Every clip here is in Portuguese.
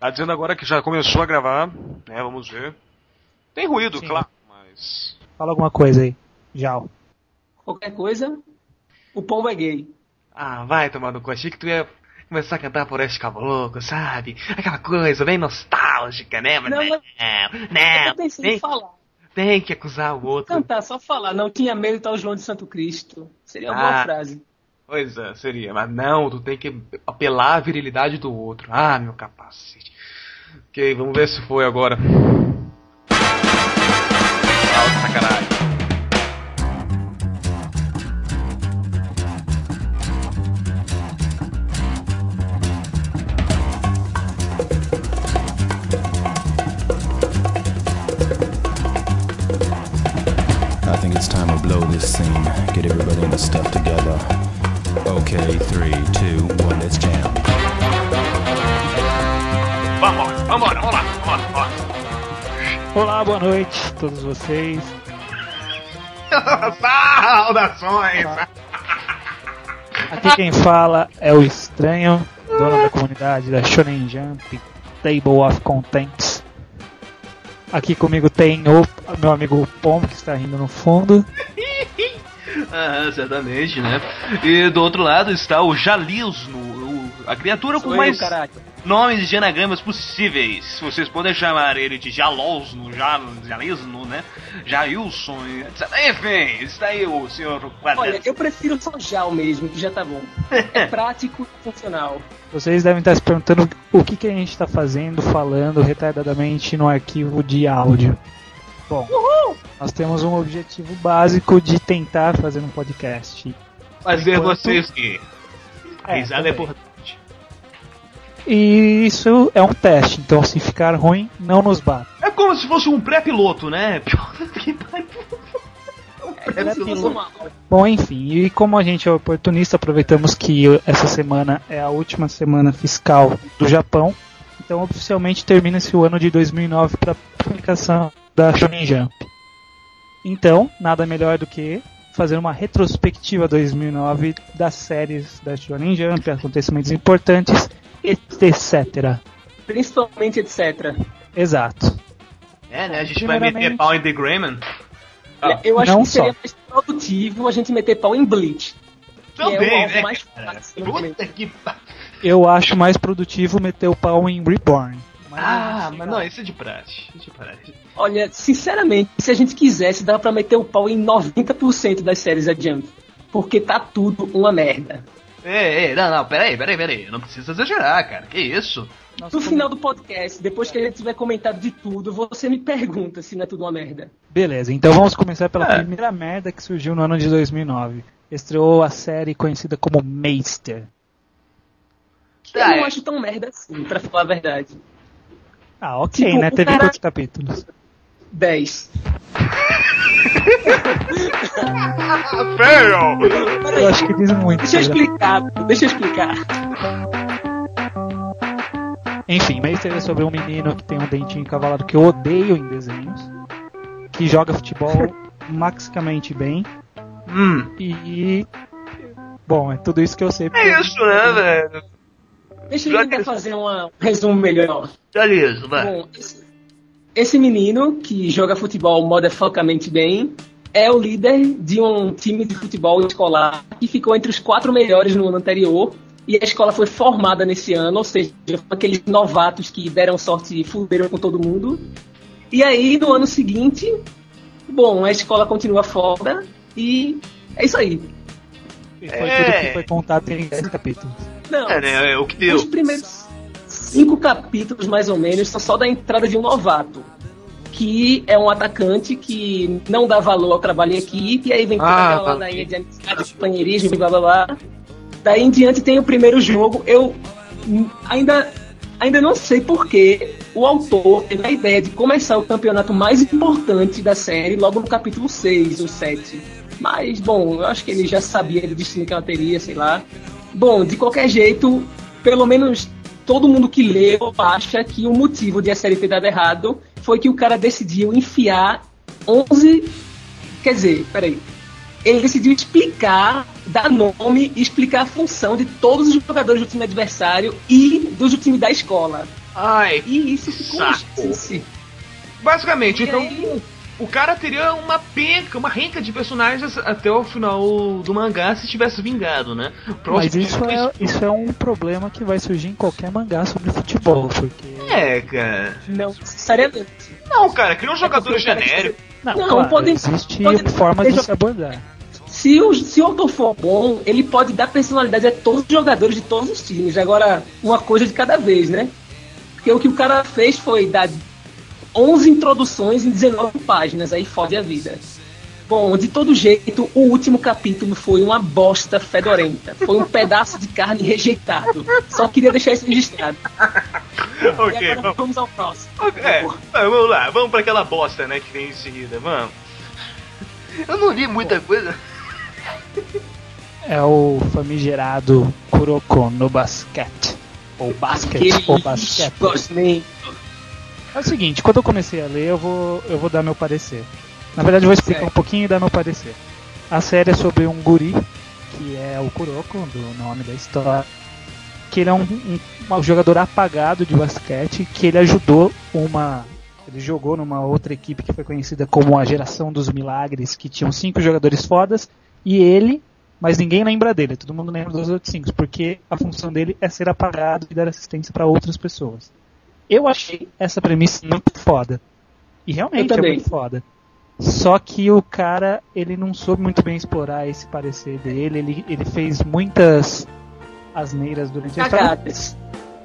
Tá dizendo agora que já começou a gravar, né? Vamos ver. Tem ruído, Sim. claro, mas. Fala alguma coisa aí. Já. Qualquer coisa, o pombo é gay. Ah, vai tomar no cu. Achei que tu ia começar a cantar por este caboclo, sabe? Aquela coisa bem nostálgica, né? Mas Não, não, mas- não, eu pensei tem, em falar. tem que acusar o outro. Cantar, só falar. Não tinha medo de estar o João de Santo Cristo. Seria uma Ah. boa frase. Pois é, seria. Mas não, tu tem que apelar à virilidade do outro. Ah, meu capacete. Ok, vamos ver se foi agora. Todos vocês. Saudações! Aqui quem fala é o Estranho, dono da comunidade da Shonen Jump, Table of Contents. Aqui comigo tem o meu amigo Pombo, que está rindo no fundo. Ah, certamente, né? E do outro lado está o Jalisno, o- a criatura com Sou eu, mais caralho. nomes e anagramas possíveis. Vocês podem chamar ele de Jalosno, Jal, Jalisno, né? Jailson, etc. Enfim, está aí o senhor Olha, eu prefiro só Jal mesmo, que já tá bom. É prático e funcional. Vocês devem estar se perguntando o que, que a gente está fazendo, falando retardadamente no arquivo de áudio. Bom, nós temos um objetivo básico de tentar fazer um podcast. Fazer enquanto- vocês rir. A É, risada é importante. E isso é um teste, então se ficar ruim, não nos bata. É como se fosse um pré-piloto, né? Que É pré-piloto. normal. Bom, enfim, e como a gente é oportunista, aproveitamos que essa semana é a última semana fiscal do Japão, então oficialmente termina-se o ano de 2009 para publicação da Shonen Jump. Então, nada melhor do que fazer uma retrospectiva 2009 das séries da Shonen Jump, acontecimentos importantes, etc. Principalmente, etc. Exato. É, né? A gente vai meter pau em The Greyman. Ah, eu acho não que seria só. mais produtivo a gente meter pau em Bleach. Que é o Também, alvo né? mais fácil no momento. Puta que pariu. Eu acho mais produtivo meter o pau em Reborn. Mas Ah, mas não, isso é de praxe. Isso é de praxe. Olha, sinceramente, se a gente quisesse, dava pra meter o pau em 90% das séries da Jump. Porque tá tudo uma merda. Ei, ei, não, não, peraí, peraí, peraí. Não precisa exagerar, cara. Que isso? Nós No final do podcast, depois que a gente tiver comentado de tudo, você me pergunta se não é tudo uma merda. Beleza, então vamos começar pela É. primeira merda que surgiu no ano de 2009. Estreou a série conhecida como Meister. Eu Ah, não é. acho tão merda assim, pra falar a verdade. Ah, ok, Tipo, né? Teve cara- quantos capítulos? 10. Fail! Eu acho que diz muito. Deixa eu né? explicar, deixa eu explicar. Enfim, Meister é sobre um menino que tem um dentinho encavalado que eu odeio em desenhos, que joga futebol maxicamente bem Hum, e. Bom, é tudo isso que eu sei. porque- é isso, né, velho? Deixa eu tentar que- fazer uma- um resumo melhor. Já isso, vai. Bom, esse, esse menino que joga futebol modefocamente bem é o líder de um time de futebol escolar que ficou entre os quatro melhores no ano anterior. E a escola foi formada nesse ano, ou seja, foram aqueles novatos que deram sorte e fuderam com todo mundo. E aí, no ano seguinte, bom, a escola continua foda e é isso aí. E foi É. tudo que foi contado em 10 capítulos. Não, É, né? É o que deu. os primeiros cinco capítulos, mais ou menos, são só da entrada de um novato. Que é um atacante que não dá valor ao trabalho em equipe, e aí vem toda Ah, aquela tá. ladainha de amizade, de companheirismo e blá blá blá. Daí em diante tem o primeiro jogo. Eu ainda, ainda não sei porquê o autor teve a ideia de começar o campeonato mais importante da série logo no capítulo 6 ou 7. Mas, bom, eu acho que ele já sabia do destino que ela teria, sei lá. Bom, de qualquer jeito, pelo menos todo mundo que leu acha que o motivo de a série ter dado errado foi que o cara decidiu enfiar 11. Quer dizer, peraí. Ele decidiu explicar, dar nome e explicar a função de todos os jogadores do time adversário e dos do time da escola. Ai, E isso ficou Saco. basicamente, E então aí, o cara teria uma penca, uma renca de personagens até o final do mangá se tivesse vingado, né? Mas isso é, isso é um problema que vai surgir em qualquer mangá sobre futebol, porque. É, cara. não necessariamente. Não, cara, cria um jogador cara genérico. Não, Não, claro, pode- existe pode- formas de se abordar. Se o, se o autor for bom, ele pode dar personalidade a todos os jogadores de todos os times. Agora, uma coisa de cada vez, né? Porque o que o cara fez foi dar 11 introduções em 19 páginas, aí fode a vida. Bom, de todo jeito, o último capítulo foi uma bosta fedorenta. Foi um pedaço de carne rejeitado. Só queria deixar isso registrado. e ok, agora vamos. vamos ao próximo. É, vamos lá, vamos pra aquela bosta, né, que vem em seguida, vamos. Eu não li muita coisa. É o famigerado Kuroko no basquete. Ou basquete, ou basquete. É o seguinte, quando eu comecei a ler, eu vou, eu vou dar meu parecer. Na verdade, eu vou explicar um pouquinho e dar meu parecer. A série é sobre um guri, que é o Kuroko, do nome da história. Que ele é um, um- um jogador apagado de basquete, que ele ajudou uma. Ele jogou numa outra equipe que foi conhecida como a Geração dos Milagres, que tinham cinco jogadores fodas, e ele, mas ninguém lembra dele, todo mundo lembra dos outros cinco, porque a função dele é ser apagado e dar assistência para outras pessoas. Eu achei essa premissa muito foda. E realmente é muito foda. Só que o cara, ele não soube muito bem explorar esse parecer dele. Ele, ele fez muitas asneiras durante a história.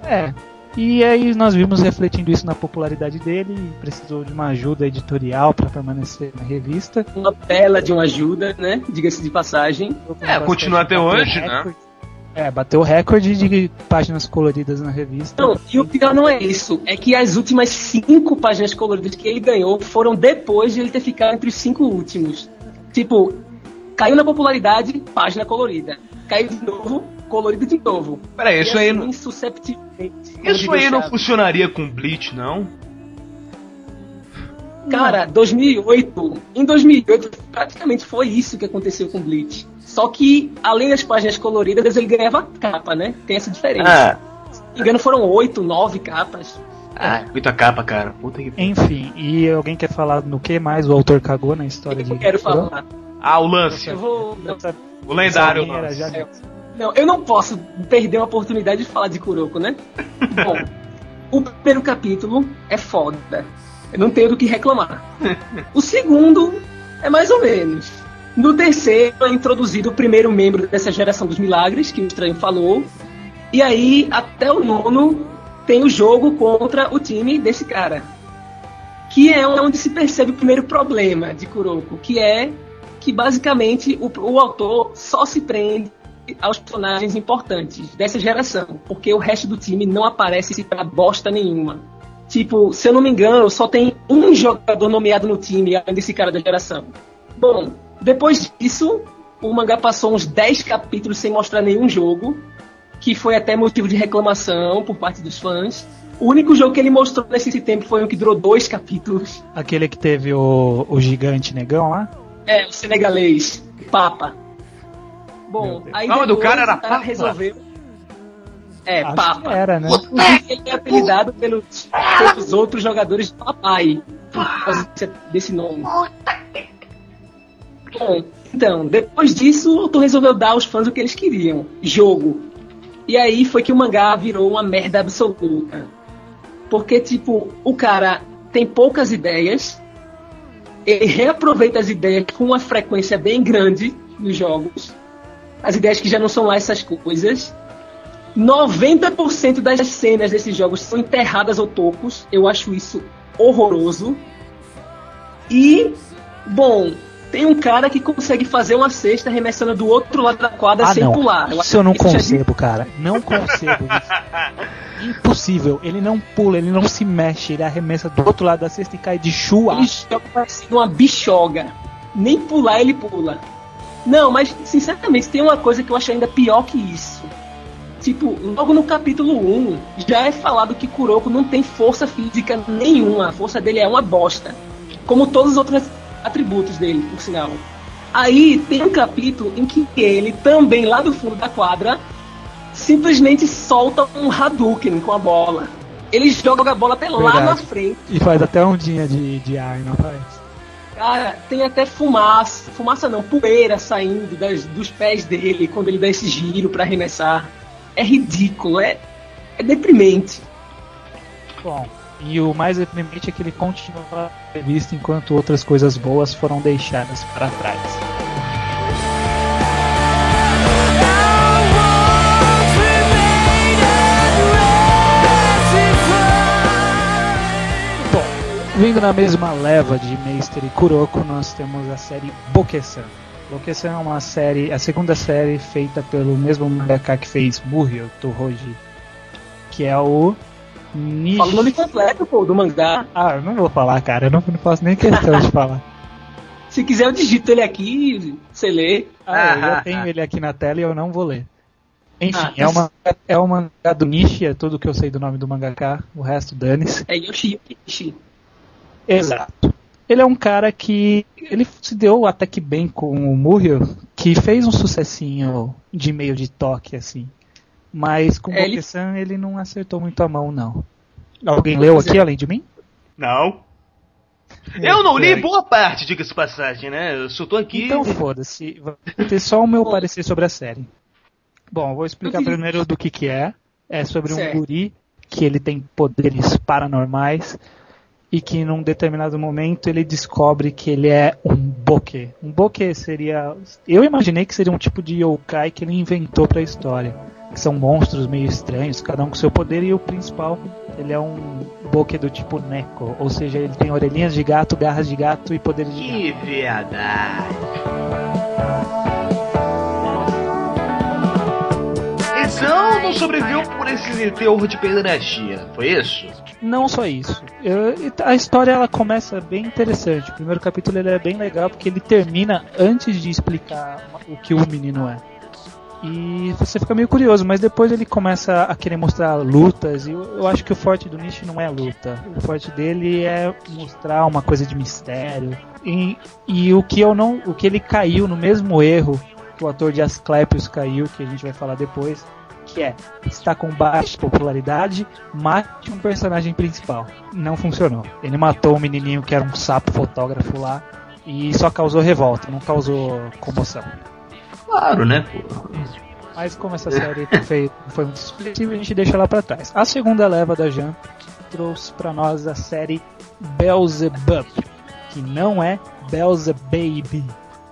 É. E aí nós vimos refletindo isso na popularidade dele e precisou de uma ajuda editorial para permanecer na revista. Uma bela de uma ajuda, né? Diga-se de passagem. É, continua até hoje, né? recorde. É, bateu o recorde de páginas coloridas na revista. Não, e o pior não é isso. É que as últimas cinco páginas coloridas que ele ganhou foram depois de ele ter ficado entre os cinco últimos. Tipo, caiu na popularidade, página colorida. Caiu de novo, colorido de novo. Peraí, isso aí, assim, não- insusceptivelmente, isso aí não funcionaria com Bleach, não? Cara, 2008. Em 2008, praticamente foi isso que aconteceu com Bleach. Só que, além das páginas coloridas, ele ganhava capa, né? Tem essa diferença. Ah, Se não me engano, foram oito, nove capas. ah muita capa, cara. Puta que. Enfim, e alguém quer falar no que mais o autor cagou na história de Eu quero Kuroko? falar. Ah, o lance. Eu vou. O lendário era lance. já- É. Não, eu não posso perder uma oportunidade de falar de Kuroko, né? Bom, o primeiro capítulo é foda. Eu não tenho do que reclamar. O segundo é mais ou menos. No terceiro é introduzido o primeiro membro dessa geração dos milagres, que o estranho falou. E aí, até o nono, tem o jogo contra o time desse cara. Que é onde se percebe o primeiro problema de Kuroko, que é que basicamente o, o autor só se prende aos personagens importantes dessa geração, porque o resto do time não aparece pra bosta nenhuma. Tipo, se eu não me engano, só tem um jogador nomeado no time, além desse cara da geração. Bom, depois disso, o mangá passou uns 10 capítulos sem mostrar nenhum jogo, que foi até motivo de reclamação por parte dos fãs. O único jogo que ele mostrou nesse tempo foi um que durou dois capítulos. Aquele que teve o, o gigante negão lá? É, o senegalês, Papa. Bom, aí O nome do cara era o cara Papa? resolveu. É, Acho que Papa. era, né? Inclusive, ele é apelidado pelos, pelos outros jogadores de papai, por causa desse- nome. Bom, então, depois disso, o autor resolveu dar aos fãs o que eles queriam: jogo. E aí foi que o mangá virou uma merda absoluta. Porque, tipo, o cara tem poucas ideias, ele reaproveita as ideias com uma frequência bem grande nos jogos. As ideias que já não são lá essas coisas. 90% das cenas desses jogos são enterradas ou tocos. Eu acho isso horroroso. E, bom, tem um cara que consegue fazer uma cesta arremessando do outro lado da quadra Ah, sem não. pular. Eu Isso eu não já- concebo, cara. Não concebo isso. Impossível. Ele não pula, ele não se mexe, ele arremessa do outro lado da cesta e cai de chua. Ele joga parecendo uma bichoga. Nem pular ele pula. Não, mas sinceramente tem uma coisa que eu acho ainda pior que isso. Tipo, logo no capítulo 1, já é falado que Kuroko não tem força física nenhuma. A força dele é uma bosta. Como todos os outros atributos dele, por sinal. Aí tem um capítulo em que ele, também lá do fundo da quadra, simplesmente solta um Hadouken com a bola. ele joga a bola até lá Verdade. na frente. E faz até ondinha de, de ar, não faz? Cara, tem até fumaça, fumaça não, poeira saindo das- dos pés dele quando ele dá esse giro pra arremessar. É ridículo, é, é deprimente. Bom, e o mais deprimente é que ele continua a revista enquanto outras coisas boas foram deixadas para trás. Vindo na mesma leva de Meister e Kuroko, nós temos a série Bokesan. Bokesan é uma série, a segunda série feita pelo mesmo mangaka que fez Muryo Tohoji, que é o Nishi... Fala o nome completo, pô, do mangá. Ah, eu não vou falar, cara, eu não, não faço nem questão de falar. Se quiser, eu digito ele aqui, você lê. Ah, eu já tenho ele aqui na tela e eu não vou ler. Enfim, Ah, é, uma, é o mangá do Nishi, é tudo que eu sei do nome do mangaka, o resto dane-se. É Yoshi Yoshi. Exato. Ele é um cara que ele se deu até que bem com o Murrio, que fez um sucessinho de meio de toque assim. Mas com o É, ele- Bokesan ele não acertou muito a mão não. Alguém leu aqui além de mim? Não. Eu não li boa parte, diga-se de passagem, né? Eu só tô aqui. Então foda-se, vai ter só o meu parecer sobre a série. Bom, vou explicar primeiro do que que é. É sobre um Certo. guri que ele tem poderes paranormais e que num determinado momento ele descobre que ele é um boke. Um boke seria, eu imaginei que seria um tipo de yokai que ele inventou para a história, que são monstros meio estranhos, cada um com seu poder e o principal, ele é um boke do tipo Neko, ou seja, ele tem orelhinhas de gato, garras de gato e poderes de gato. Que verdade. Então não sobreviveu por esse teor de pederastia, foi isso? Não só isso. Eu- a história ela começa bem interessante. O primeiro capítulo ele é bem legal porque ele termina antes de explicar o que o menino é. E você fica meio curioso, mas depois ele começa a querer mostrar lutas. E eu, eu acho que o forte do Nishi não é a luta. O forte dele é mostrar uma coisa de mistério. E, e o que eu não, o que ele caiu no mesmo erro que o ator de Asclepios caiu, que a gente vai falar depois, que é está com baixa popularidade, mate um personagem principal. Não funcionou. Ele matou um menininho que era um sapo fotógrafo lá e só causou revolta, não causou comoção. Claro, né, pô? Mas como essa série foi, foi muito expressiva, a gente deixa ela pra trás. A segunda leva da Jump trouxe pra nós a série Beelzebub, que não é Beelzebaby.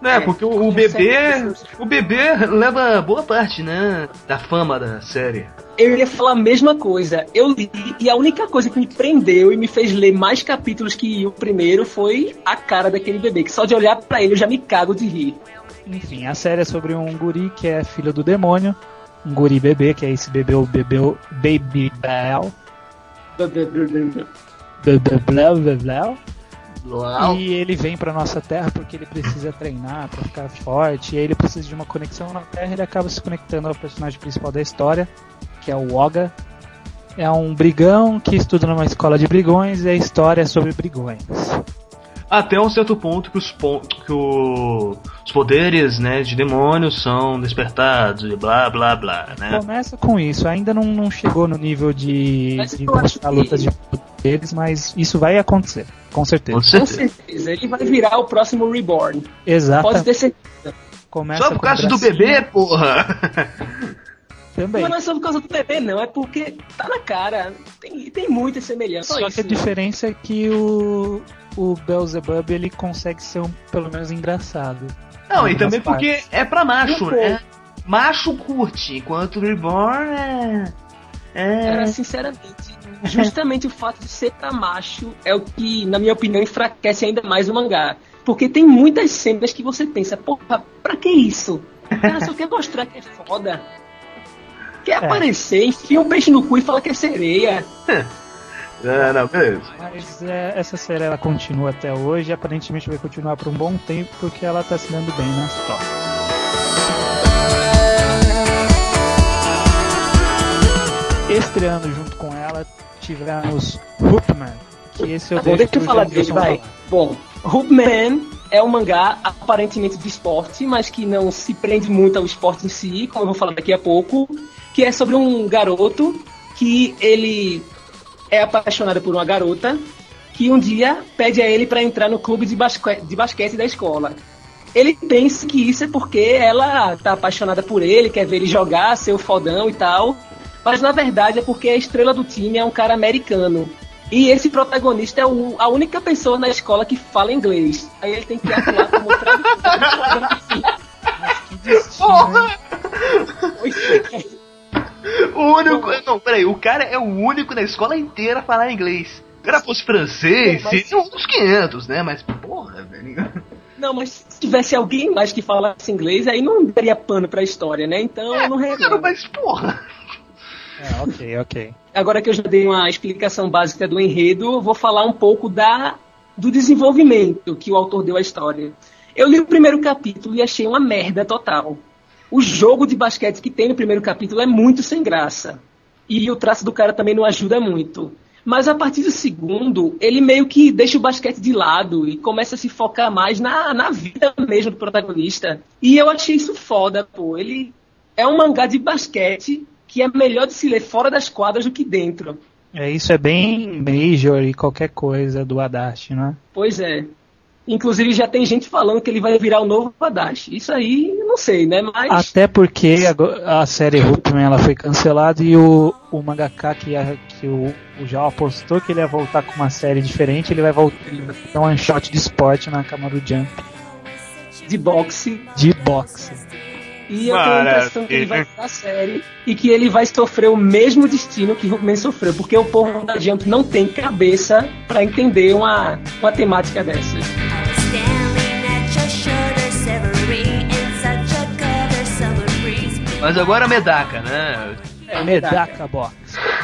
É, É, porque o, bebê. O bebê leva boa parte, né? Da fama da série. Eu ia falar a mesma coisa. Eu li e a única coisa que me prendeu e me fez ler mais capítulos que o primeiro foi a cara daquele bebê, que só de olhar pra ele eu já me cago de rir. Enfim, a série é sobre um guri que é filho do demônio, um guri bebê, que é esse bebê, o bebê o Baby Bell. Blá, blá, blá, blá, blá. E ele vem pra nossa Terra porque ele precisa treinar pra ficar forte. E ele precisa de uma conexão na Terra. Ele acaba se conectando ao personagem principal da história, que é o Oga. É um brigão que estuda numa escola de brigões e a história é sobre brigões. Até um certo ponto que os, pon- que o- os poderes né, de demônios são despertados e blá blá blá, né? Começa com isso. Ainda não, não chegou no nível de, Mas de que- lutas de poderes, mas isso vai acontecer, com certeza. Com Com certeza. certeza, ele vai virar o próximo Reborn. Pode Exatamente. ter certeza. Começa Só por causa do bebê, porra! Também. Mas não é só por causa do bebê, não. É porque tá na cara. Tem, tem muita semelhança. Só Só que a isso. diferença é que o, o Beelzebub ele consegue ser um, pelo menos engraçado. Não, e também porque partes. é pra macho, né? Macho curte, enquanto Reborn é. Cara, É. sinceramente, justamente o fato de ser pra macho é o que, na minha opinião, enfraquece ainda mais o mangá. Porque tem muitas cenas que você pensa, porra, pra que isso? O cara só quer mostrar que é foda. Quer É. aparecer, enfia um peixe no cu e fala que é sereia. É, não, beleza. Mas é, essa série ela continua até hoje e aparentemente vai continuar por um bom tempo porque ela tá se dando bem nas tops. Estreando junto com ela, tivemos Hoopman, que esse eu Tá bom, deixa eu falar dele, vai. falar. Bom, Hoopman é um mangá aparentemente de esporte, mas que não se prende muito ao esporte em si, como eu vou falar daqui a pouco, que é sobre um garoto que ele é apaixonada por uma garota que um dia pede a ele para entrar no clube de, basque de basquete da escola. Ele pensa que isso é porque ela tá apaixonada por ele, quer ver ele jogar, ser o fodão e tal. Mas na verdade é porque a estrela do time é um cara americano. E esse protagonista é o, a única pessoa na escola que fala inglês. Aí ele tem que atuar como tradutor. Porra! O único. Não, peraí, o cara é o único na escola inteira a falar inglês. Se o cara fosse francês, É, mas- seria uns 500, né? Mas porra, velho. Não, mas se tivesse alguém mais que falasse inglês, aí não daria pano pra história, né? Então eu não reclamo. mas porra. É, ok, ok. Agora que eu já dei uma explicação básica do enredo, eu vou falar um pouco da, do desenvolvimento que o autor deu à história. Eu li o primeiro capítulo e achei uma merda total. O jogo de basquete que tem no primeiro capítulo é muito sem graça. E o traço do cara também não ajuda muito. Mas a partir do segundo, ele meio que deixa o basquete de lado e começa a se focar mais na, na vida mesmo do protagonista. E eu achei isso foda, pô. Ele é um mangá de basquete que é melhor de se ler fora das quadras do que dentro. É, isso é bem Major e qualquer coisa do Adachi, não é? Pois é. Inclusive já tem gente falando que ele vai virar o novo Adachi. Isso aí, não sei, né? Mas Até porque a, a série Hulkman ela foi cancelada e o, o mangaka que, a- que o, o Jal apostou que ele ia voltar com uma série diferente, ele vai voltar ele vai ter um one shot de esporte na cama do Jump de boxe. de boxe. E eu tenho a impressão que ele vai Maravilha. pra série e que ele vai sofrer o mesmo destino que Hulkman sofreu. Porque o povo da Jump não tem cabeça pra entender uma, uma temática dessas. Mas agora a Medaka, né? É, Medaka Box.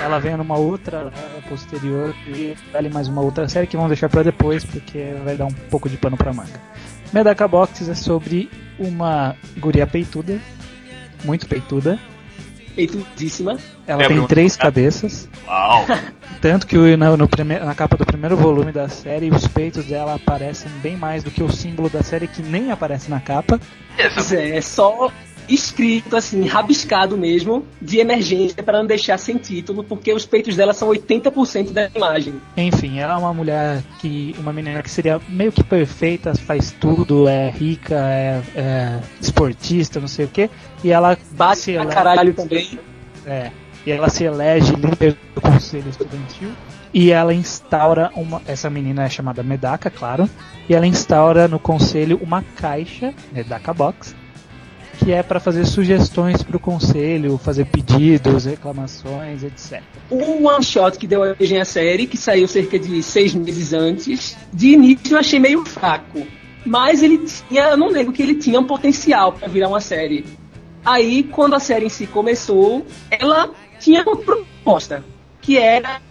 Ela vem numa outra leva posterior e vale mais uma outra série que vamos deixar pra depois porque vai dar um pouco de pano pra manga. Medaka Box é sobre uma guria peituda, muito peituda. Peitudíssima. Ela É, tem Bruno. três cabeças, Uau! tanto que no prime- na capa do primeiro volume da série os peitos dela aparecem bem mais do que o símbolo da série que nem aparece na capa. É, é só escrito assim, rabiscado mesmo, de emergência para não deixar sem título, porque os peitos dela são 80% da imagem. Enfim, ela é uma mulher que. uma menina que seria meio que perfeita, faz tudo, é rica, é, é esportista, não sei o que. E ela Bate se pra elege, caralho também. é, e ela se elege líder do conselho estudantil. E ela instaura uma. Essa menina é chamada Medaka, claro. E ela instaura no conselho uma caixa, Medaka Box, que é para fazer sugestões para o conselho, fazer pedidos, reclamações, etc. O one shot que deu origem à série, que saiu cerca de seis meses antes, de início eu achei meio fraco. Mas ele tinha, eu não nego que ele tinha um potencial para virar uma série. Aí, quando a série em si começou, ela tinha uma proposta, que era.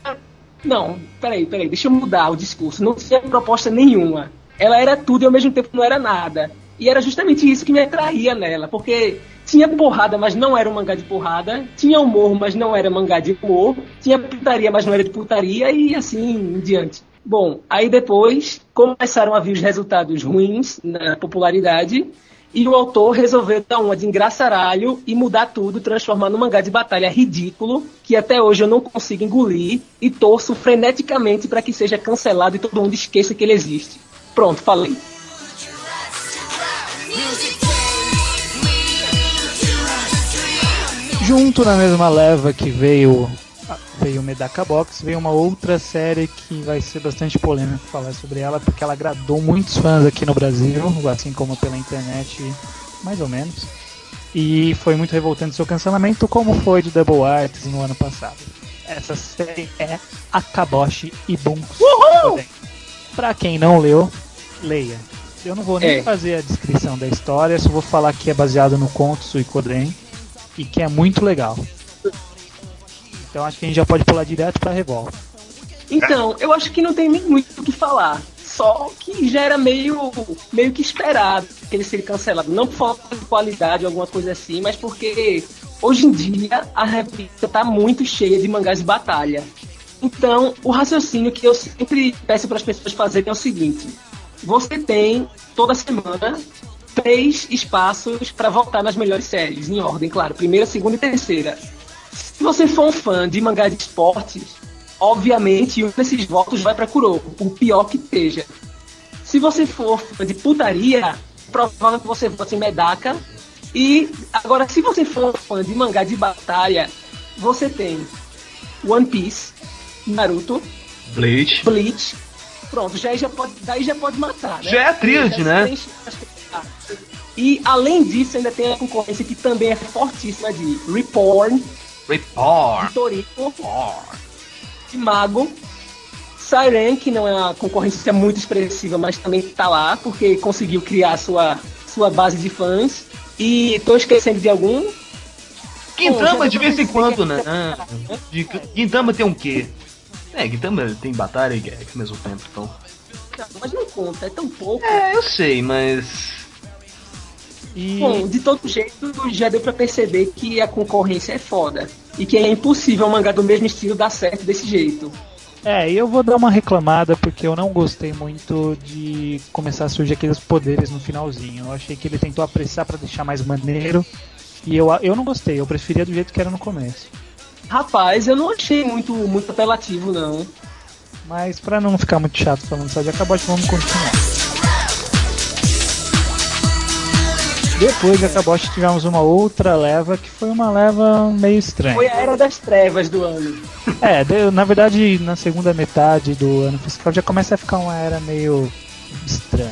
Não, peraí, peraí, deixa eu mudar o discurso. Não tinha proposta nenhuma. Ela era tudo e ao mesmo tempo não era nada. E era justamente isso que me atraía nela, porque tinha porrada, mas não era um mangá de porrada, tinha humor, mas não era mangá de humor, tinha putaria, mas não era de putaria, e assim em diante. Bom, aí depois começaram a vir os resultados ruins na popularidade, e o autor resolveu dar uma de engraçaralho e mudar tudo, transformar num mangá de batalha ridículo, que até hoje eu não consigo engolir, e torço freneticamente para que seja cancelado e todo mundo esqueça que ele existe. Pronto, falei. Junto na mesma leva que veio veio o Medaka Box, veio uma outra série que vai ser bastante polêmico falar sobre ela, porque ela agradou muitos fãs aqui no Brasil, assim como pela internet, mais ou menos. E foi muito revoltante seu cancelamento, como foi de Double Arts no ano passado. Essa série é Akaboshi e Bunks. Pra quem não leu, leia. Eu não vou nem É. fazer a descrição da história, só vou falar que é baseado no conto Suikoden e que é muito legal. Então acho que a gente já pode pular direto pra Revolta. Então, eu acho que não tem nem muito o que falar. Só que já era meio, meio que esperado que ele seria cancelado. Não por falta de qualidade ou alguma coisa assim, mas porque hoje em dia a revista tá muito cheia de mangás de batalha. Então, o raciocínio que eu sempre peço para as pessoas fazerem é o seguinte: você tem toda semana três espaços para voltar nas melhores séries, em ordem, claro, primeira, segunda e terceira. Se você for um fã de mangá de esportes, obviamente, um desses votos vai pra Kuroko, por pior que seja. Se você for fã de putaria, provavelmente você vote em Medaka. E agora, se você for fã de mangá de batalha, você tem One Piece, Naruto, Bleach. Bleach. Pronto, já, já pode, daí já pode matar, né? Já é a tríade, né? E além disso, ainda tem a concorrência que também é fortíssima de Reborn, Report. de Toriko, de Mago, Siren, que não é uma concorrência muito expressiva, mas também tá lá, porque conseguiu criar sua, sua base de fãs. E tô esquecendo de algum. Gintama já de vez em quando, né? Ah, de- Gintama tem um quê? É, Gintama tem batalha e gag ao mesmo tempo, então. Não, mas não conta, é tão pouco. É, eu sei, mas. E Bom, de todo jeito, já deu pra perceber que a concorrência é foda. E que é impossível um mangá do mesmo estilo dar certo desse jeito. É, e eu vou dar uma reclamada porque eu não gostei muito de começar a surgir aqueles poderes no finalzinho. Eu achei que ele tentou apressar pra deixar mais maneiro. E eu, eu não gostei, eu preferia do jeito que era no começo. Rapaz, eu não achei muito, muito apelativo, não. Mas pra não ficar muito chato falando só de Acabote, vamos continuar. Depois de Acabote tivemos uma outra leva que foi uma leva meio estranha. Foi a era das trevas do ano. É, de- na verdade, na segunda metade do ano fiscal já começa a ficar uma era meio estranha.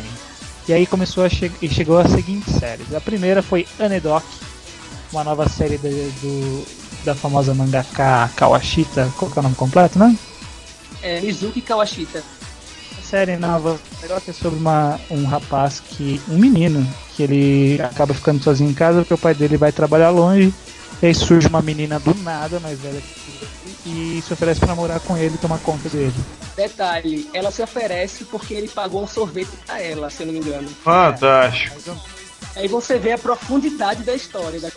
E aí começou a che e chegou as seguintes séries. A primeira foi Anedok, uma nova série do, da famosa mangaka Kawashita. Qual que é o nome completo, né? É, Mizuki Kawashita. A série nova é sobre uma, um rapaz que. um menino que ele acaba ficando sozinho em casa porque o pai dele vai trabalhar longe. E aí surge uma menina do nada, mais velha que ele, e se oferece pra morar com ele e tomar conta dele. Detalhe, ela se oferece porque ele pagou um sorvete pra ela, se eu não me engano. Fantástico. Aí você vê a profundidade da história. Da...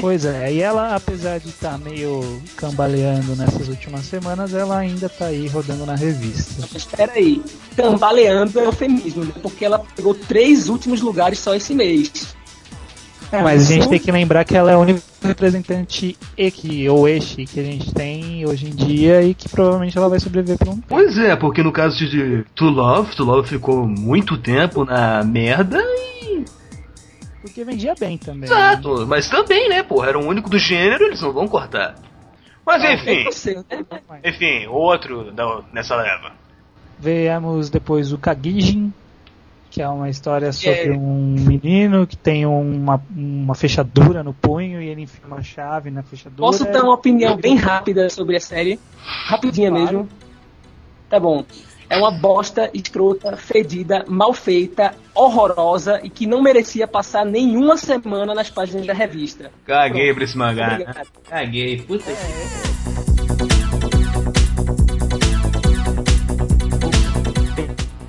Pois é, e ela, apesar de estar meio cambaleando nessas últimas semanas, ela ainda tá aí rodando na revista. Espera aí, cambaleando é eufemismo, né? Porque ela pegou três últimos lugares só esse mês. É, mas a gente tem que lembrar que ela é a única representante Eki ou Eshi que a gente tem hoje em dia e que provavelmente ela vai sobreviver por um tempo. Pois é, porque no caso de To Love, To Love ficou muito tempo na merda e. Porque vendia bem também. né? Exato, mas também, né, porra, era o único do gênero, eles não vão cortar. Mas É enfim, né? enfim, outro da- nessa leva. Vemos depois o Kagijin, que é uma história sobre É. um menino que tem uma, uma fechadura no punho e ele enfia uma chave na fechadura. Posso dar uma opinião bem rápida sobre a série? Rapidinha Claro. mesmo. Tá bom. É uma bosta escrota, fedida, mal feita, horrorosa e que não merecia passar nenhuma semana nas páginas da revista. Caguei pra esse mangá. Obrigado. Caguei, puta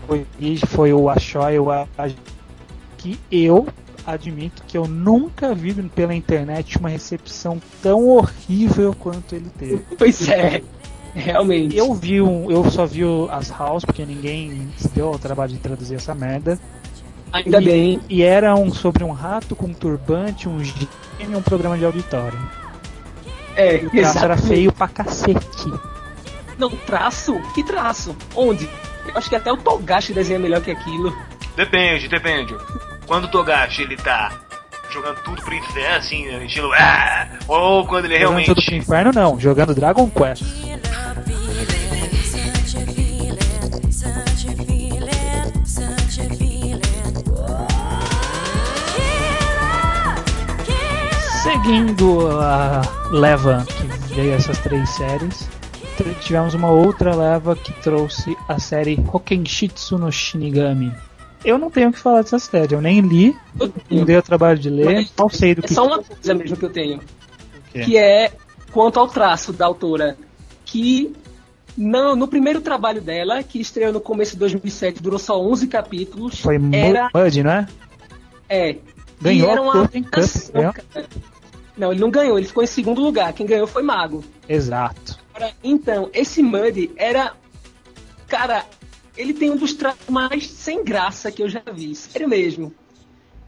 foi, e foi o Ashoy, o A- que eu admito que eu nunca vi pela internet uma recepção tão horrível quanto ele teve. Pois é, realmente. Eu vi um, eu só vi o- as house porque ninguém se deu ao trabalho de traduzir essa merda. Ainda e, bem. E era um sobre um rato com um turbante, um gênio e um programa de auditório. É, E o traço era feio pra cacete. Não, traço? Que traço? Onde? Eu acho que até o Togashi desenha melhor que aquilo. Depende, depende. Quando o Togashi ele tá jogando tudo pro inferno, assim, estilo. Ah! Ou quando ele Jogando tudo pro realmente. inferno não, jogando Dragon Quest. Seguindo a leva que veio essas três séries, tivemos uma outra leva que trouxe a série Hokenshitsu no Shinigami. Eu não tenho o que falar dessa série, eu nem li, não dei o trabalho de ler, não sei do É que só uma coisa mesmo que eu tenho. que é. é quanto ao traço da autora, que não, no primeiro trabalho dela, que estreou no começo de 2007, durou só 11 capítulos, Foi era, Mud, não é? é, Ganhou e era uma Golden Cup. Não, ele não ganhou, ele ficou em segundo lugar, quem ganhou foi Mago. Exato. Agora, Então, esse Muddy era, cara, ele tem um dos traços mais sem graça que eu já vi, sério mesmo.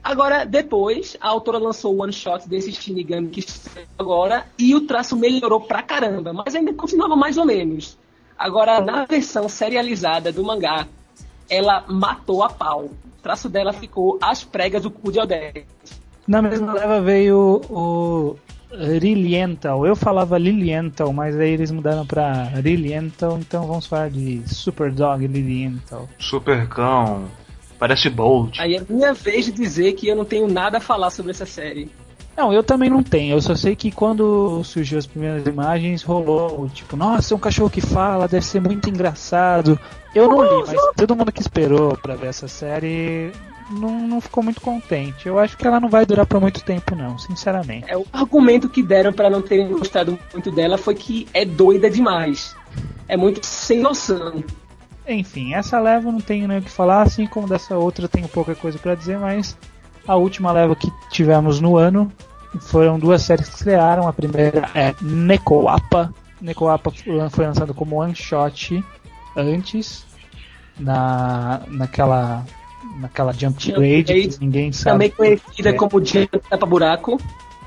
Agora, depois, a autora lançou o one shot desse Shinigami que estreou agora e o traço melhorou pra caramba, mas ainda continuava mais ou menos. Agora, na versão serializada do mangá, ela matou a pau. O traço dela ficou as pregas do cu de Odete. Na mesma leva veio o Lilienthal. Eu falava Lilienthal, mas aí eles mudaram pra Lilienthal, então vamos falar de Super Dog Lilienthal. Super cão. Parece Bolt. Aí é minha vez de dizer que eu não tenho nada a falar sobre essa série. Não, eu também não tenho. Eu só sei que quando surgiu as primeiras imagens, rolou tipo, nossa, é um cachorro que fala, deve ser muito engraçado. Eu não li, mas todo mundo que esperou pra ver essa série não, não ficou muito contente. Eu acho que ela não vai durar por muito tempo, não, sinceramente. É, o argumento que deram pra não terem gostado muito dela foi que é doida demais. É muito sem noção. Enfim, essa leva não tenho nem o que falar, assim como dessa outra tenho pouca coisa pra dizer, mas a última leva que tivemos no ano foram duas séries que estrearam. A primeira é Nekoapa. Nekoapa foi lançado como one shot antes, na, naquela, naquela Jump Jump Grade, que ninguém sabe. Também conhecida é. como Dia Tapa Buraco.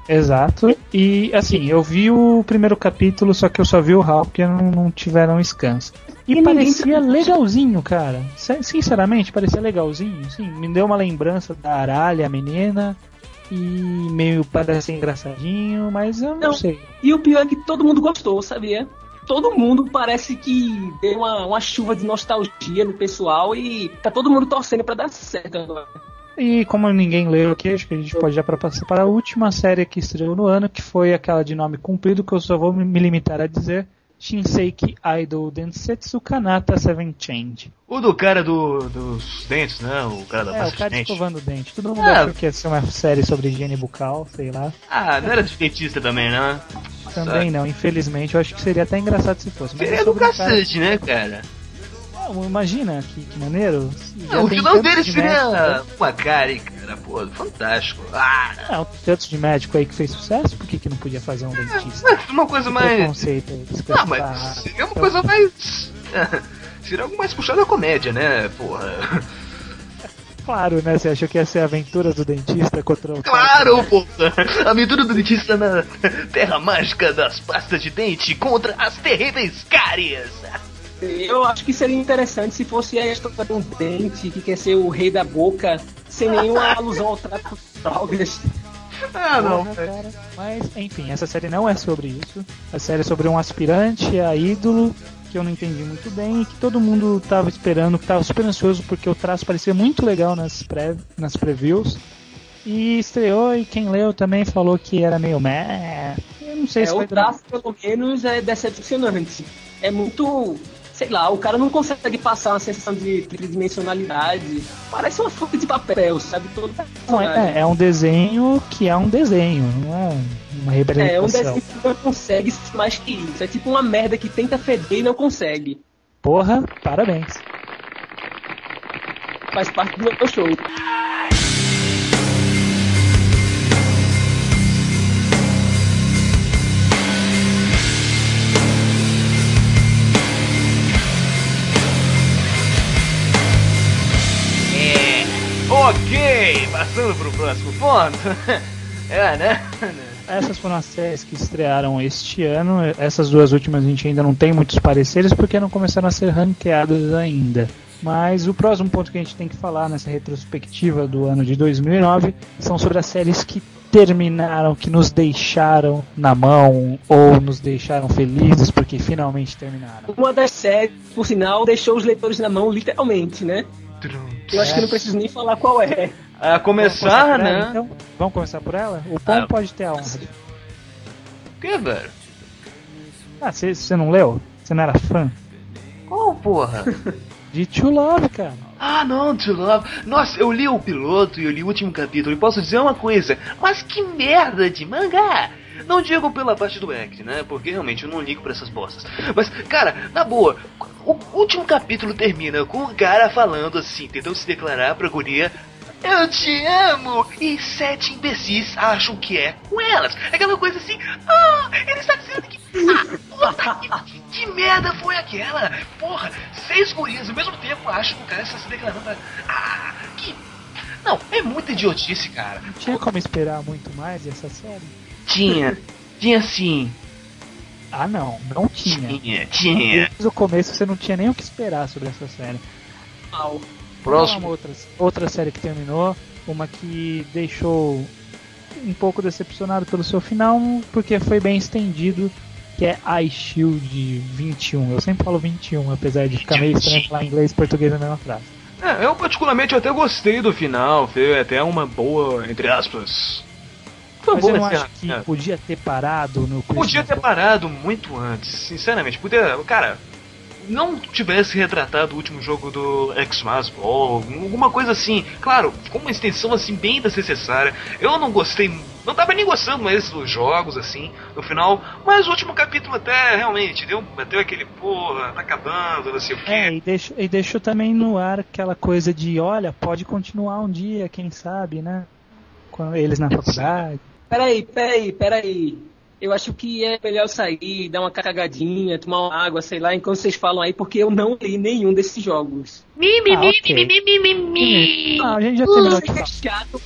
Exato. E assim, eu vi o primeiro capítulo, só que eu só vi o Hal porque não, não tiveram descanso. E, E ninguém parecia legalzinho, cara. Sin- Sinceramente, parecia legalzinho. Sim, me deu uma lembrança da Aralha, a menina. E meio parece engraçadinho, mas eu não, Não. sei. E o pior é que todo mundo gostou, sabia? Todo mundo parece que deu uma, uma chuva de nostalgia no pessoal e tá todo mundo torcendo pra dar certo agora. E como ninguém leu aqui, acho que a gente pode já pra passar para a última série que estreou no ano, que foi aquela de nome cumprido, que eu só vou me limitar a dizer. Shinseki Idol Densetsu Kanata Seven Change. O do cara do, dos dentes, né? O cara da É, o cara de escovando o dente. Todo mundo Ah. achou que ia ser uma série sobre higiene bucal, sei lá. Ah, não era de dentista também, né? Também não, infelizmente. Eu acho que seria até engraçado se fosse. Mas é Seria do sobre um cara- cacete, né, cara? Não, imagina que, que maneiro. Já o tem vilão tantos dele de seria uma cara, cara, pô, fantástico. Ah, Não, tantos de médico aí que fez sucesso, por que, que não podia fazer um dentista? mas uma coisa Que mais. preconceito aí, Ah, mas seria uma coisa mais. Seria algo mais puxado à comédia, né, porra? Claro, né? Você achou que ia ser Aventuras do Dentista contra o. Claro, porra! A aventura do dentista na terra mágica das pastas de dente contra as terríveis cáries! Eu acho que seria interessante se fosse a história de um dente que quer ser o rei da boca, sem nenhuma alusão ao tráfico de drogas. Ah, não. Porra, cara. Mas, enfim, essa série não é sobre isso. A série é sobre um aspirante a ídolo que eu não entendi muito bem e que todo mundo tava esperando, que tava super ansioso porque o traço parecia muito legal nas, pré, nas previews. E estreou e quem leu também falou que era meio meh. Eu não sei É, se o traço, pelo menos, é decepcionante. É muito. Sei lá, o cara não consegue passar uma sensação de tridimensionalidade. Parece uma folha de papel, sabe? Todo Não, é, é um desenho que é um desenho, não é uma É, um representação. desenho que não consegue mais que isso. É tipo uma merda que tenta feder e não consegue. Porra, parabéns. Faz parte do meu show. Ok, passando pro próximo ponto. É, né? Essas foram as séries que estrearam este ano. Essas duas últimas a gente ainda não tem muitos pareceres porque não começaram a ser ranqueadas ainda. Mas o próximo ponto que a gente tem que falar nessa retrospectiva do ano de 2009 são sobre as séries que terminaram, que nos deixaram na mão ou nos deixaram felizes porque finalmente terminaram. Uma das séries, por sinal, deixou os leitores na mão, literalmente, né? Eu acho que não preciso nem falar qual é. A começar, ela, né? então? Vamos começar por ela? O Pão Ah. pode ter a honra. O que, velho? Ah, você não leu? Você não era fã? Qual porra? De True Love, cara. Ah, não, To Love. Nossa, eu li o piloto e eu li o último capítulo e posso dizer uma coisa, mas que merda de mangá! Não digo pela parte do act, né? Porque realmente eu não ligo pra essas bostas. Mas, cara, na boa, o último capítulo termina com o cara falando assim, tentando se declarar pra guria. Eu te amo! E sete imbecis acham que é com elas. Aquela coisa assim, ah, ele está dizendo que. Ah, puta, que, que merda foi aquela? Porra, seis gurias ao mesmo tempo acham que o cara está se declarando. Ah, que. Não, é muita idiotice, cara. Tinha como esperar muito mais dessa série? Tinha, tinha sim. Ah, não, não tinha. Tinha, tinha. Desde o começo você não tinha nem o que esperar sobre essa série. Mal. Próximo. Uma outra, outra série que terminou, uma que deixou um pouco decepcionado pelo seu final, porque foi bem estendido, que é Ice Shield 21. Eu sempre falo 21, apesar de ficar meio estranho falar inglês e português na mesma frase. É, eu particularmente até gostei do final, foi até uma boa, entre aspas. Foi Mas eu boa não acho que É. podia ter parado no Podia ter parado muito antes, sinceramente. Podia, cara, não tivesse retratado o último jogo do X-Mas Ball, alguma coisa assim. Claro, ficou uma extensão assim bem desnecessária. Eu não gostei, não tava nem gostando mais dos jogos assim, no final. Mas o último capítulo até realmente deu, bateu aquele porra, tá acabando, não sei o quê. É, e deixou, e deixou também no ar aquela coisa de, olha, pode continuar um dia, quem sabe, né? Com eles na faculdade. Peraí, peraí, peraí. Eu acho que é melhor sair, dar uma cagadinha, tomar uma água, sei lá, enquanto vocês falam aí, porque eu não li nenhum desses jogos. Ah, ok. Ah, a gente já terminou de falar. chato.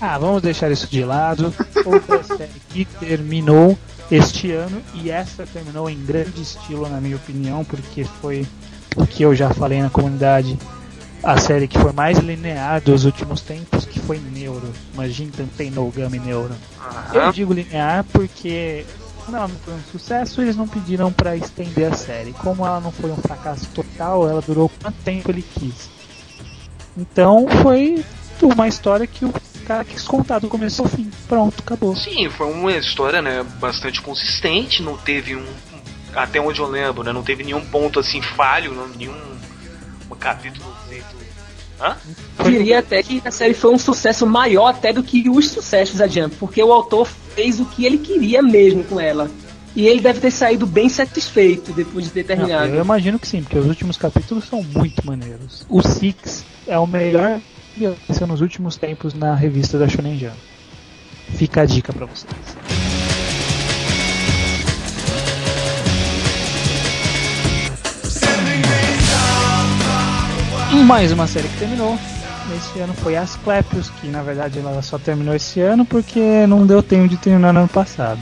Ah, vamos deixar isso de lado. Outra série que terminou este ano, e essa terminou em grande estilo, na minha opinião, porque foi o que eu já falei na comunidade. A série que foi mais linear dos últimos tempos, que foi Neuro. Imagina Tentei no Gami Neuro. Eu digo linear porque como ela não foi um sucesso, eles não pediram pra estender a série. Como ela não foi um fracasso total, ela durou quanto tempo ele quis. Então foi uma história que o cara quis contar do começo ao fim. Pronto, acabou. Sim, foi uma história, né, bastante consistente, não teve um até onde eu lembro, né, não teve nenhum ponto assim falho, nenhum um capítulo feito. Hã? Diria até que a série foi um sucesso maior até do que os sucessos da Jump, porque o autor fez o que ele queria mesmo com ela. E ele deve ter saído bem satisfeito depois de ter Não, terminado. eu imagino que sim, porque os últimos capítulos são muito maneiros. O Six é o melhor que aconteceu nos últimos tempos na revista da Shonen Jump. Fica a dica pra vocês. Mais uma série que terminou. Esse ano foi Asclepios, que na verdade ela só terminou esse ano porque não deu tempo de terminar no ano passado.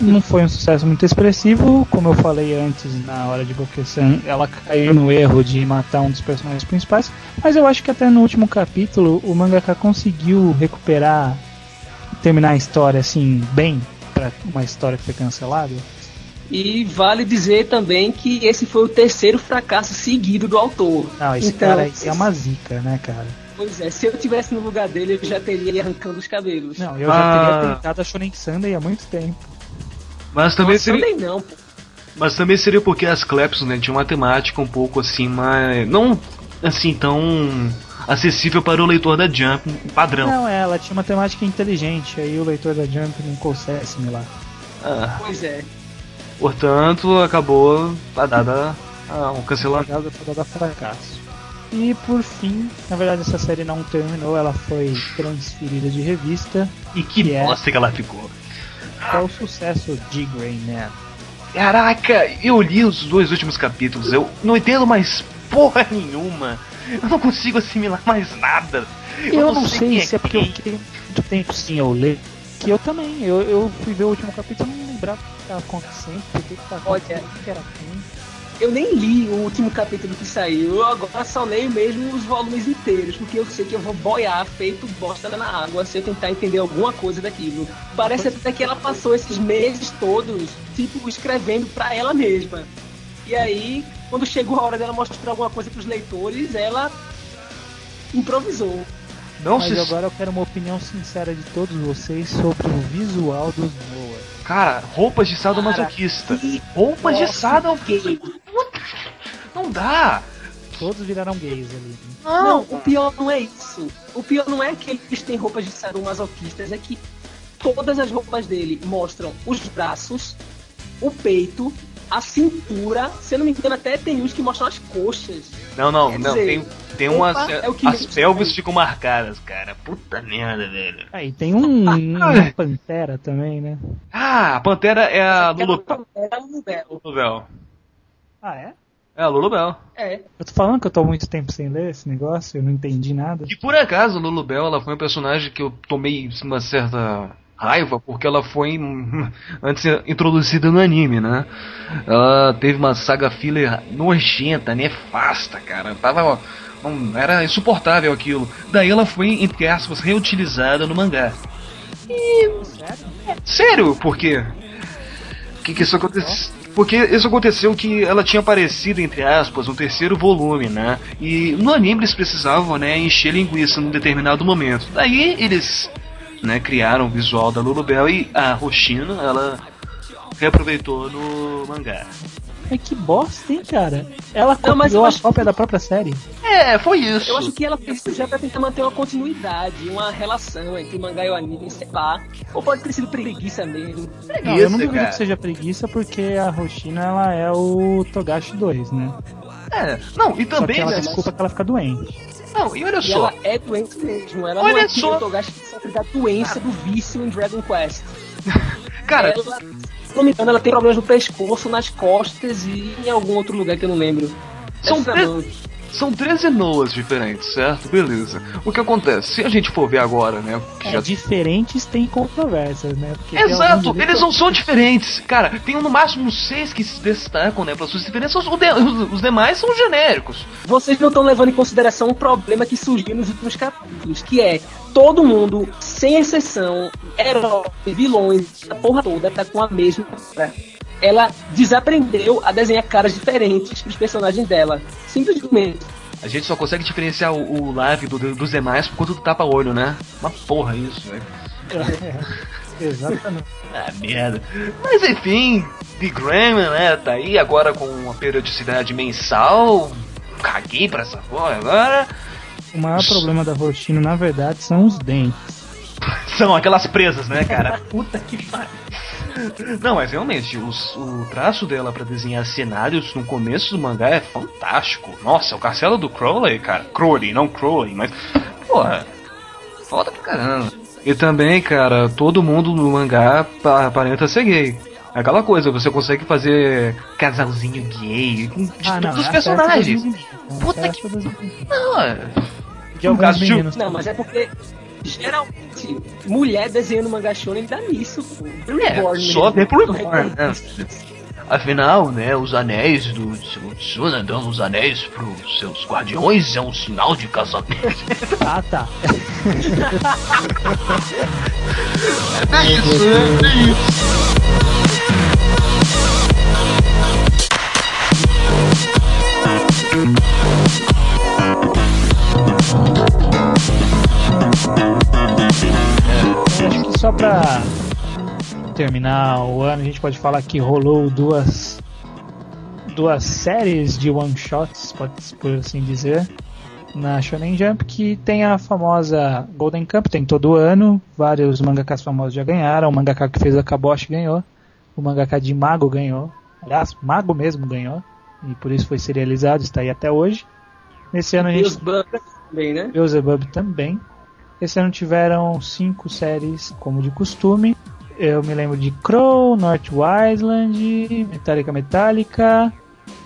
Não foi um sucesso muito expressivo, como eu falei antes na hora de Bokesan, ela caiu no erro de matar um dos personagens principais, mas eu acho que até no último capítulo o mangaka conseguiu recuperar, terminar a história assim, bem, para uma história que foi cancelada. E vale dizer também que esse foi o terceiro fracasso seguido do autor. Não, esse Então, cara é uma zica, né, cara? Pois é, se eu tivesse no lugar dele, eu já teria ele arrancando os cabelos. Não, eu já Ah. teria tentado a Shonen Sunday há muito tempo. Mas também Nossa, seria, não, pô. mas também seria porque as Clepsos, né, tinham uma temática um pouco assim, mas não assim tão acessível para o leitor da Jump padrão. Não, é, ela tinha uma temática inteligente, aí o leitor da Jump não consegue assimilar. Ah, Pois é. Portanto, acabou a um cancelamento. Foi dada fracasso. E por fim, na verdade essa série não terminou, ela foi transferida de revista E que Que é? bosta que ela ficou. é o sucesso de Grey Man. Caraca, eu li os dois últimos capítulos, eu não entendo mais porra nenhuma. Eu não consigo assimilar mais nada. Eu, não sei quem se é porque eu fiquei muito tempo sem eu ler. Que eu também, eu, eu fui ver o último capítulo e não lembrava o que estava acontecendo, por que Olha, acontecendo, o que era quem. Eu nem li o último capítulo que saiu, eu agora só leio mesmo os volumes inteiros, porque eu sei que eu vou boiar feito bosta na água se eu tentar entender alguma coisa daquilo. Parece até que ela passou esses meses todos, tipo, escrevendo pra ela mesma. E aí, quando chegou a hora dela mostrar alguma coisa pros leitores, ela improvisou. Não Mas se. agora eu quero uma opinião sincera de todos vocês sobre o visual dos Noah. Cara, roupas de sadomasoquista. Que Roupas de troço sado. gay. Não dá. Todos viraram gays ali. Não, o pior não é isso. O pior não é que eles têm roupas de sadomasoquistas, é que todas as roupas dele mostram os braços, o peito, a cintura. Se eu não me engano, até tem uns que mostram as coxas. Não, não, Quer não. dizer, Tem, tem umas. é o que as pelvis ficam marcadas, cara. Puta merda, velho. Aí tem um, uma pantera também, né? Ah, a pantera é a Lulu um véu. Luvel. Ah, é? É a Lulubel. É. Eu tô falando que eu tô há muito tempo sem ler esse negócio, eu não entendi nada. E por acaso, a Lulubel, ela foi um personagem que eu tomei uma certa raiva, porque ela foi antes introduzida no anime, né? Ela teve uma saga filler nojenta, nefasta, cara. Tava, ó, era insuportável aquilo. Daí ela foi, entre aspas, reutilizada no mangá. E... Sério? Por quê? Que que isso aconteceu? Porque isso aconteceu que ela tinha aparecido, entre aspas, no terceiro volume, né? E no anime eles precisavam, né, encher linguiça num determinado momento. Daí eles, né, criaram o visual da Lulubel e a Hoshino, ela reaproveitou no mangá. Mas que bosta, hein, cara? Ela Não, mas eu copiou a acho- cópia da própria série. É, foi isso. Eu acho que ela fez isso já pra tentar manter uma continuidade, uma relação entre o mangá e o anime, sei lá. Ou pode ter sido preguiça mesmo. Não, eu Preguiça, não duvido que seja preguiça, porque a Roshina, ela é o Togashi 2, né? É, não, e Só que também, ela né, desculpa que ela fica doente. Não, e olha E só, ela é doente mesmo. Ela Olha não é só. o Togashi que sofre da doença do vício em Dragon Quest. cara, ela, se não me engano, ela tem problemas no pescoço, nas costas e em algum outro lugar que eu não lembro. São três-. São 13 Noas diferentes, certo? Beleza. O que acontece? Se a gente for ver agora, né, que É, já diferentes tem controvérsias, né? Porque Exato, eles que- não são diferentes. Cara, tem no máximo seis que se destacam, né, pelas suas diferenças. Os, de- os- demais são genéricos. Vocês não estão levando em consideração um problema que surgiu nos últimos capítulos, que é todo mundo, sem exceção, heróis, vilões, a porra toda tá com a mesma cara. Ela desaprendeu a desenhar caras diferentes pros personagens dela. Simplesmente. A gente só consegue diferenciar o, o live do- dos demais por conta do tapa-olho, né? Uma porra isso, velho. Exatamente. Ah, merda. Mas enfim, The Graham, né, tá aí agora com uma periodicidade mensal. Caguei pra essa porra agora. O maior problema da Roshino, na verdade, são os dentes. São aquelas presas, né, cara? Puta que pariu. Não, mas realmente, os- o traço dela pra desenhar cenários no começo do mangá é fantástico. Nossa, o castelo do Crowley, cara. Crowley, não Crowley, mas. Porra. Foda pra caramba. E também, cara, todo mundo no mangá pa- aparenta ser gay. É Aquela coisa, você consegue fazer casalzinho gay com de Ah, não, todos os é a personagens. Puta é meninas. Não, é. De alguns caso de- meninos. Não, mas é porque geralmente mulher desenhando mangá shonen dá nisso. pô. É, Reborn só mesmo. ver pro Reborn, né? Afinal, né, os anéis do Tsuna dando os anéis pros seus guardiões é um sinal de casamento. Ah, tá. É isso, né? É isso. Acho que só pra terminar o ano, a gente pode falar que rolou duas duas séries de one shots, pode por assim dizer, na Shonen Jump, que tem a famosa Golden Cup, tem todo ano, vários mangakas famosos já ganharam, o mangaka que fez a Kaboshi ganhou, o mangaka de Mago ganhou, aliás, Mago mesmo ganhou, e por isso foi serializado, está aí até hoje. Nesse ano a gente também, né? Beelzebub também. Esse ano tiveram cinco séries, como de costume. Eu me lembro de Crow, North Island, Metallica Metallica.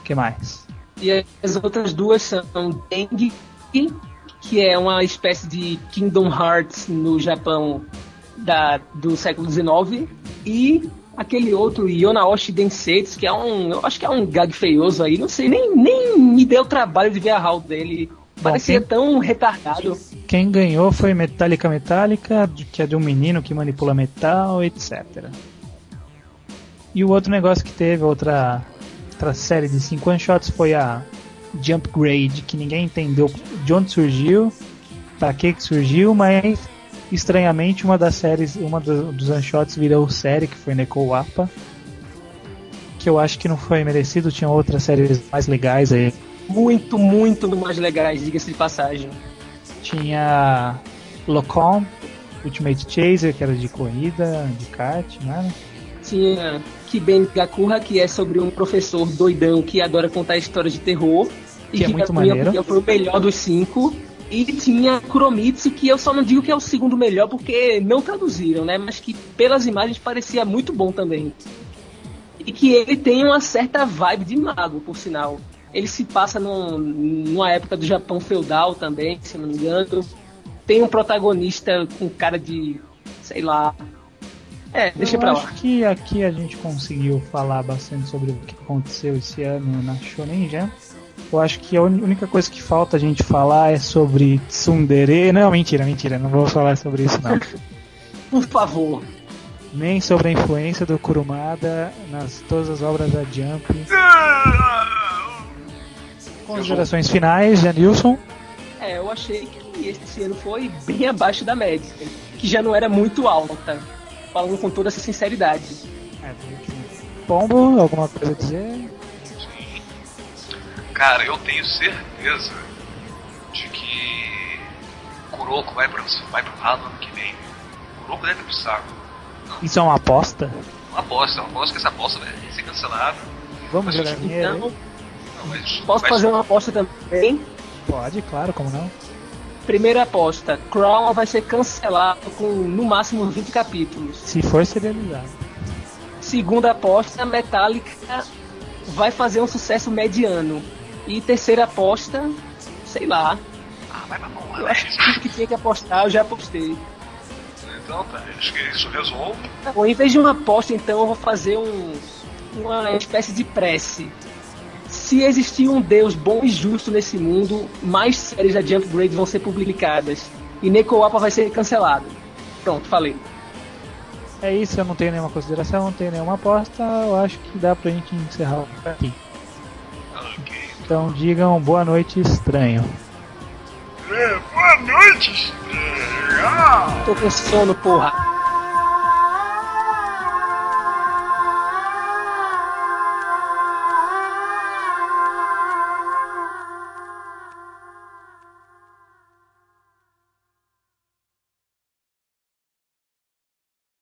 que mais? E as outras duas são Dengue, que é uma espécie de Kingdom Hearts no Japão da, do século XIX, e aquele outro Yonaoshi Densetsu, que é um, eu acho que é um gag feioso aí, não sei, nem, nem me deu trabalho de ver a haul dele. Parecia quem- tão retardado. Quem ganhou foi Metallica Metallica, que é de um menino que manipula metal, etc. E o outro negócio que teve, outra, outra série de 5 one shots, foi a Jump Grade, que ninguém entendeu de onde surgiu, pra que surgiu, mas estranhamente uma das séries, uma do- dos one shots virou série, que foi Neko Wapa. Que eu acho que não foi merecido, tinha outras séries mais legais aí. Muito, muito mais legais, diga-se de passagem. Tinha Locom, Ultimate Chaser, que era de corrida, de kart, né? Tinha Kiben Gakura, que é sobre um professor doidão que adora contar histórias de terror. Que é muito maneiro. foi o melhor dos cinco. E tinha Kuromitsu, que eu só não digo que é o segundo melhor porque não traduziram, né? Mas que pelas imagens parecia muito bom também. E que ele tem uma certa vibe de mago, por sinal. Ele se passa num- numa época do Japão feudal também, se não me engano. Tem um protagonista com cara de. sei lá. É, deixa eu pra acho lá. que aqui a gente conseguiu falar bastante sobre o que aconteceu esse ano na Shonen Jump. Eu acho que a única coisa que falta a gente falar é sobre Tsundere. Não, mentira, mentira, não vou falar sobre isso não. Por favor. Nem sobre a influência do Kurumada nas todas as obras da Jump. Considerações finais, Janilson. É, eu achei que esse ano foi bem abaixo da média. Que já não era muito alta. Falando com toda essa sinceridade. Pombo, alguma coisa a dizer? Cara, eu tenho certeza de que Kuroko vai, pro, vai pro ralo ano que vem. Kuroko deve ir pro saco. Isso é uma aposta? Uma aposta, uma aposta que essa aposta vai ser cancelada. Vamos jogar dinheiro? Então, mas, posso mas- fazer uma aposta também? Pode, claro, como não? Primeira aposta, Crown vai ser cancelado com no máximo 20 capítulos. Se for serializado. Segunda aposta, Metallica vai fazer um sucesso mediano. E terceira aposta, sei lá. Ah, vai pra porra, Eu acho que tudo que tinha que apostar, eu já apostei. Então tá, acho que isso resolve. Tá bom, em vez de uma aposta, então, eu vou fazer um, uma espécie de prece. Se existir um Deus bom e justo nesse mundo, mais séries da Jump Grade vão ser publicadas. E Nekoapa vai ser cancelado. Pronto, falei. É isso, eu não tenho nenhuma consideração, não tenho nenhuma aposta. Eu acho que dá pra gente encerrar aqui. Ok. Então digam boa noite, estranho. É, boa noite! Ah. Tô com sono, porra.